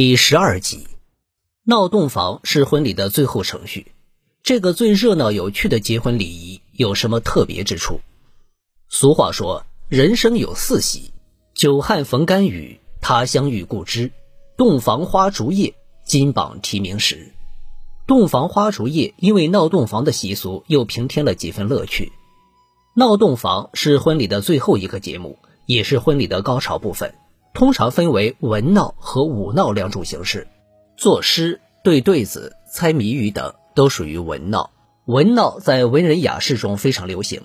第十二集，闹洞房是婚礼的最后程序。这个最热闹有趣的结婚礼仪有什么特别之处？俗话说：“人生有四喜，久旱逢甘雨，他乡遇故知，洞房花烛夜，金榜题名时。”洞房花烛夜，因为闹洞房的习俗，又平添了几分乐趣。闹洞房是婚礼的最后一个节目，也是婚礼的高潮部分。通常分为文闹和武闹两种形式，作诗、对对子、猜谜语等都属于文闹。文闹在文人雅士中非常流行。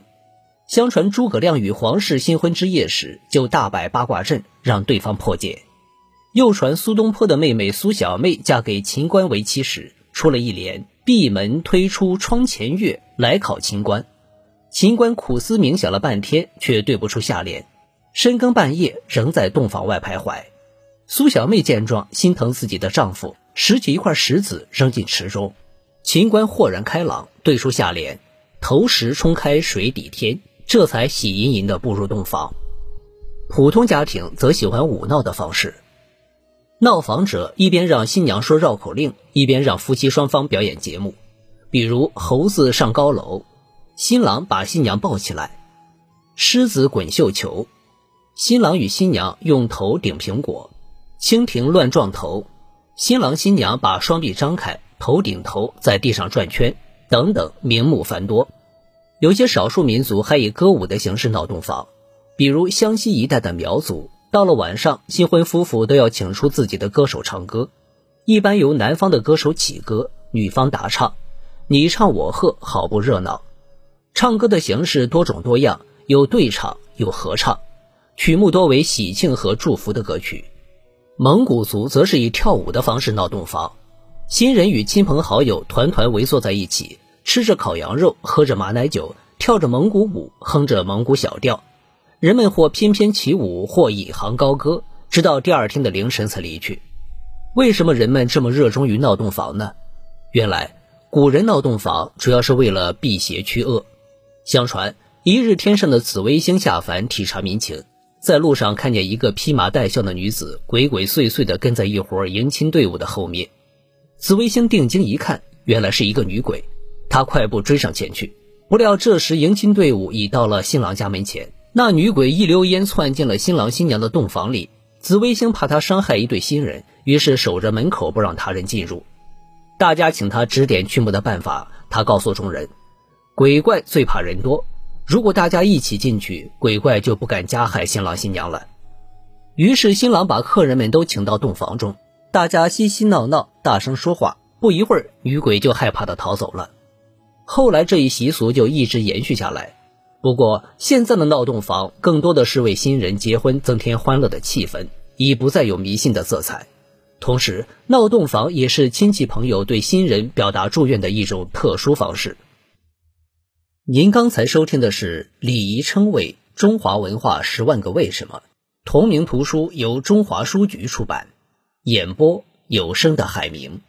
相传诸葛亮与黄氏新婚之夜时，就大摆八卦阵，让对方破解。又传苏东坡的妹妹苏小妹嫁给秦观为妻时，出了一联：“闭门推出窗前月，来考秦观。”秦观苦思冥想了半天，却对不出下联。深更半夜，仍在洞房外徘徊。苏小妹见状，心疼自己的丈夫，拾起一块石子扔进池中。秦观豁然开朗，对出下联：“投石冲开水底天”，这才喜盈盈地步入洞房。普通家庭则喜欢舞闹的方式。闹房者一边让新娘说绕口令，一边让夫妻双方表演节目，比如猴子上高楼，新郎把新娘抱起来，狮子滚绣球。新郎与新娘用头顶苹果，蜻蜓乱撞头，新郎新娘把双臂张开，头顶头在地上转圈，等等，名目繁多。有些少数民族还以歌舞的形式闹洞房，比如湘西一带的苗族，到了晚上，新婚夫妇都要请出自己的歌手唱歌，一般由男方的歌手起歌，女方答唱，你唱我和，好不热闹。唱歌的形式多种多样，有对唱，有合唱。曲目多为喜庆和祝福的歌曲，蒙古族则是以跳舞的方式闹洞房，新人与亲朋好友团团围坐在一起，吃着烤羊肉，喝着马奶酒，跳着蒙古舞，哼着蒙古小调，人们或翩翩起舞，或引吭高歌，直到第二天的凌晨才离去。为什么人们这么热衷于闹洞房呢？原来古人闹洞房主要是为了辟邪驱恶。相传一日天上的紫微星下凡体察民情。在路上看见一个披麻戴孝的女子，鬼鬼祟祟地跟在一伙迎亲队伍的后面。紫微星定睛一看，原来是一个女鬼。他快步追上前去，不料这时迎亲队伍已到了新郎家门前。那女鬼一溜烟窜进了新郎新娘的洞房里。紫微星怕她伤害一对新人，于是守着门口不让他人进入。大家请他指点驱魔的办法，他告诉众人：鬼怪最怕人多。如果大家一起进去，鬼怪就不敢加害新郎新娘了。于是新郎把客人们都请到洞房中，大家嬉嬉闹闹，大声说话。不一会儿，女鬼就害怕的逃走了。后来这一习俗就一直延续下来。不过现在的闹洞房更多的是为新人结婚增添欢乐的气氛，已不再有迷信的色彩。同时，闹洞房也是亲戚朋友对新人表达祝愿的一种特殊方式。您刚才收听的是《礼仪称谓：中华文化十万个为什么》，同名图书由中华书局出版，演播有声的海明。